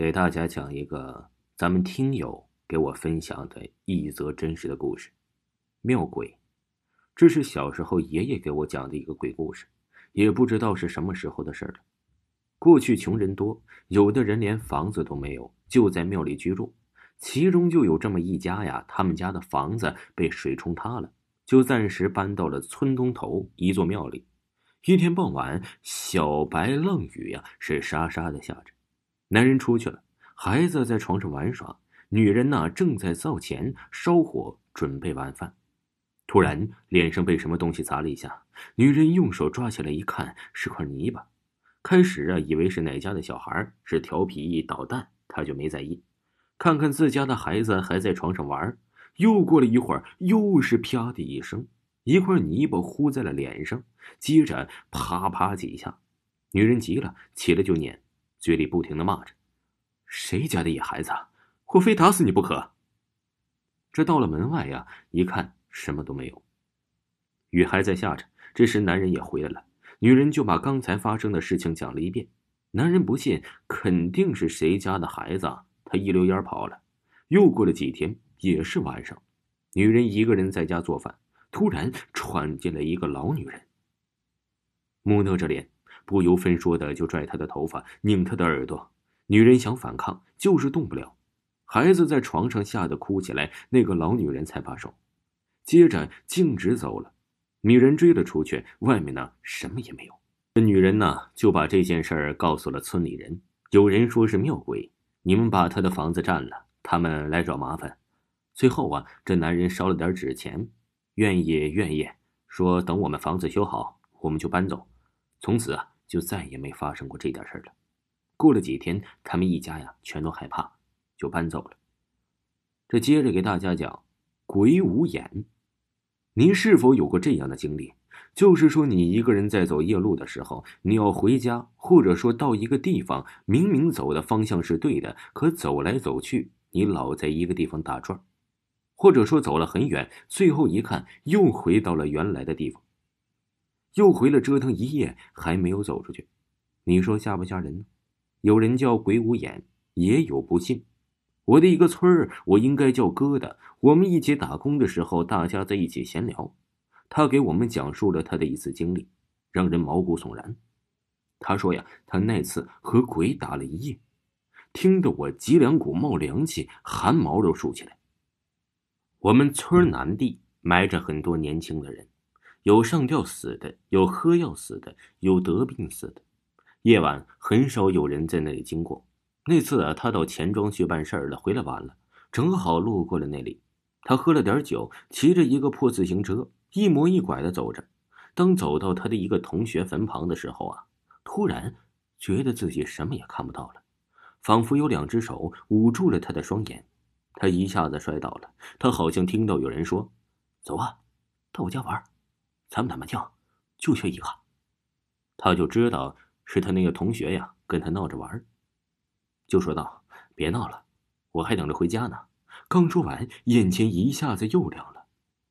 给大家讲一个咱们听友给我分享的一则真实的故事，庙鬼。这是小时候爷爷给我讲的一个鬼故事，也不知道是什么时候的事了。过去穷人多，有的人连房子都没有，就在庙里居住。其中就有这么一家呀，他们家的房子被水冲塌了，就暂时搬到了村东头一座庙里。一天傍晚，小白浪雨呀，是沙沙的下着。男人出去了，孩子在床上玩耍，女人呢正在灶前烧火准备晚饭。突然，脸上被什么东西砸了一下，女人用手抓起来一看，是块泥巴。开始啊，以为是哪家的小孩是调皮捣蛋，她就没在意。看看自家的孩子还在床上玩，又过了一会儿，又是啪的一声，一块泥巴糊在了脸上，接着啪啪几下，女人急了，起来就撵。嘴里不停的骂着：“谁家的野孩子，我非打死你不可！”这到了门外呀，一看什么都没有，雨还在下着。这时男人也回来了，女人就把刚才发生的事情讲了一遍。男人不信，肯定是谁家的孩子，他一溜烟跑了。又过了几天，也是晚上，女人一个人在家做饭，突然闯进来一个老女人，木讷着脸。不由分说的就拽他的头发，拧他的耳朵。女人想反抗，就是动不了。孩子在床上吓得哭起来，那个老女人才罢手。接着径直走了。女人追了出去，外面呢什么也没有。这女人呢就把这件事儿告诉了村里人。有人说是庙鬼，你们把他的房子占了，他们来找麻烦。最后啊，这男人烧了点纸钱，愿意愿意，说等我们房子修好，我们就搬走。从此啊。就再也没发生过这点事儿了。过了几天，他们一家呀全都害怕，就搬走了。这接着给大家讲鬼五眼。您是否有过这样的经历？就是说，你一个人在走夜路的时候，你要回家，或者说到一个地方，明明走的方向是对的，可走来走去，你老在一个地方打转或者说走了很远，最后一看又回到了原来的地方。又回了折腾一夜，还没有走出去，你说吓不吓人呢？有人叫鬼五眼，也有不信。我的一个村儿，我应该叫疙瘩。我们一起打工的时候，大家在一起闲聊，他给我们讲述了他的一次经历，让人毛骨悚然。他说呀，他那次和鬼打了一夜，听得我脊梁骨冒凉气，汗毛都竖起来。我们村南地埋着很多年轻的人。有上吊死的，有喝药死的，有得病死的。夜晚很少有人在那里经过。那次啊，他到钱庄去办事儿了，回来晚了，正好路过了那里。他喝了点酒，骑着一个破自行车，一模一拐的走着。当走到他的一个同学坟旁的时候啊，突然觉得自己什么也看不到了，仿佛有两只手捂住了他的双眼。他一下子摔倒了。他好像听到有人说：“走啊，到我家玩。”咱们打麻将，就缺一个。他就知道是他那个同学呀，跟他闹着玩就说道：“别闹了，我还等着回家呢。”刚说完，眼前一下子又亮了。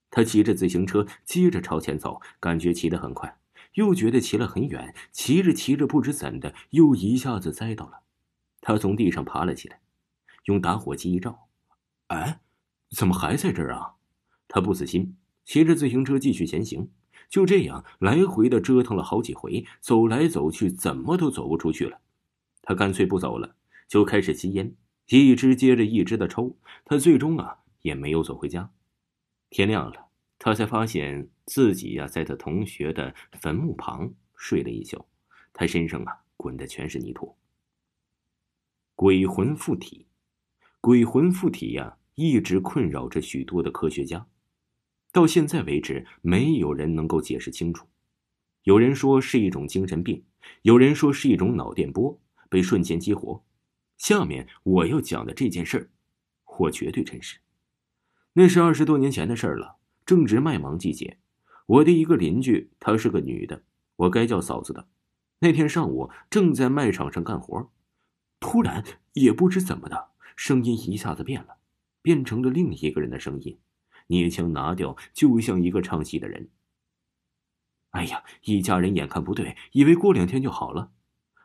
他骑着自行车接着朝前走，感觉骑得很快，又觉得骑了很远，骑着骑着不知怎的，又一下子栽倒了。他从地上爬了起来，用打火机一照，哎，怎么还在这儿啊？他不死心，骑着自行车继续前行。就这样来回的折腾了好几回，走来走去，怎么都走不出去了。他干脆不走了，就开始吸烟，一支接着一支的抽。他最终啊也没有走回家。天亮了，他才发现自己呀在他同学的坟墓旁睡了一宿，他身上啊滚的全是泥土。鬼魂附体，鬼魂附体呀，一直困扰着许多的科学家。到现在为止，没有人能够解释清楚。有人说是一种精神病，有人说是一种脑电波被瞬间激活，下面我要讲的这件事儿，我绝对真实。那是二十多年前的事儿了，正值麦芒季节。我的一个邻居，她是个女的，我该叫嫂子的。那天上午正在卖场上干活，突然也不知怎么的，声音一下子变了，变成了另一个人的声音，捏枪拿掉，就像一个唱戏的人。哎呀，一家人眼看不对，以为过两天就好了，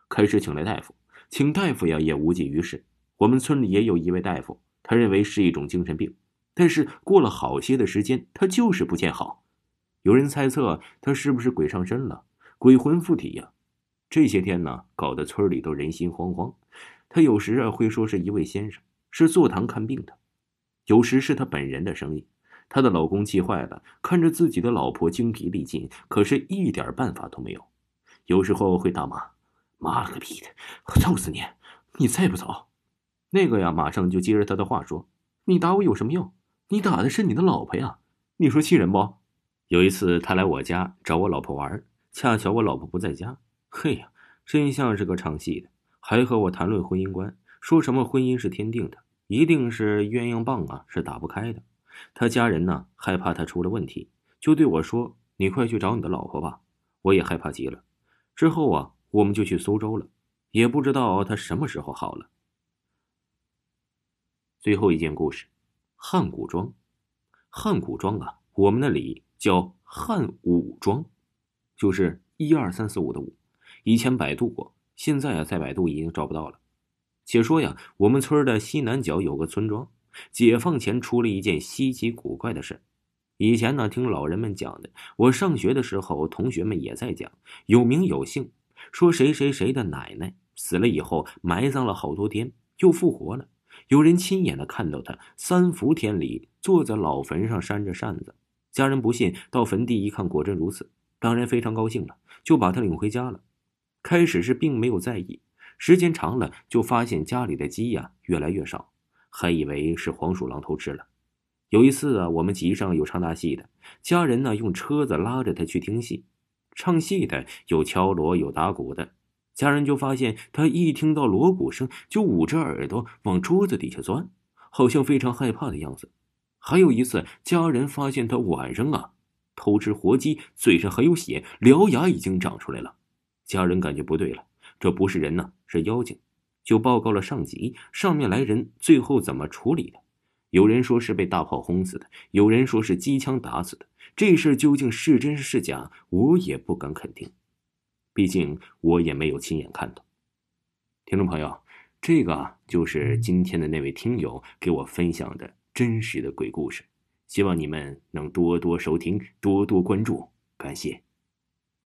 开始请来大夫，请大夫呀也无济于事。我们村里也有一位大夫，他认为是一种精神病，但是过了好些的时间，他就是不见好。有人猜测他是不是鬼上身了，鬼魂附体呀？这些天呢，搞得村里都人心惶惶。他有时啊会说是一位先生，是坐堂看病的；有时是他本人的声音。她的老公气坏了，看着自己的老婆精疲力尽，可是一点办法都没有。有时候会大骂：“妈了个逼的，我揍死你！你再不走，那个呀，马上就接着他的话说：‘你打我有什么用？你打的是你的老婆呀！’你说气人不？有一次他来我家找我老婆玩，恰巧我老婆不在家。”嘿呀，真像是个唱戏的，还和我谈论婚姻观，说什么婚姻是天定的，一定是鸳鸯棒啊，是打不开的。他家人呢，害怕他出了问题，就对我说：“你快去找你的老婆吧。”我也害怕极了。之后啊，我们就去苏州了，也不知道他什么时候好了。最后一件故事，汉古庄，汉古庄啊，我们那里叫汉武庄，就是一二三四五的五。以前百度过，现在啊，在百度已经找不到了。且说呀，我们村的西南角有个村庄，解放前出了一件稀奇古怪的事。以前呢，听老人们讲的，我上学的时候，同学们也在讲，有名有姓，说谁谁谁的奶奶死了以后，埋葬了好多天，又复活了。有人亲眼的看到他三伏天里坐在老坟上扇着扇子。家人不信，到坟地一看，果真如此，当然非常高兴了，就把他领回家了。开始是并没有在意，时间长了就发现家里的鸡呀越来越少，还以为是黄鼠狼偷吃了。有一次啊，我们集上有唱大戏的，家人呢用车子拉着他去听戏，唱戏的有敲锣有打鼓的，家人就发现他一听到锣鼓声就捂着耳朵往桌子底下钻，好像非常害怕的样子。还有一次，家人发现他晚上啊偷吃活鸡，嘴上还有血，獠牙已经长出来了。家人感觉不对了，这不是人呐，是妖精，就报告了上级。上面来人，最后怎么处理的？有人说是被大炮轰死的，有人说是机枪打死的。这事究竟是真是假，我也不敢肯定，毕竟我也没有亲眼看到。听众朋友，这个就是今天的那位听友给我分享的真实的鬼故事，希望你们能多多收听，多多关注，感谢。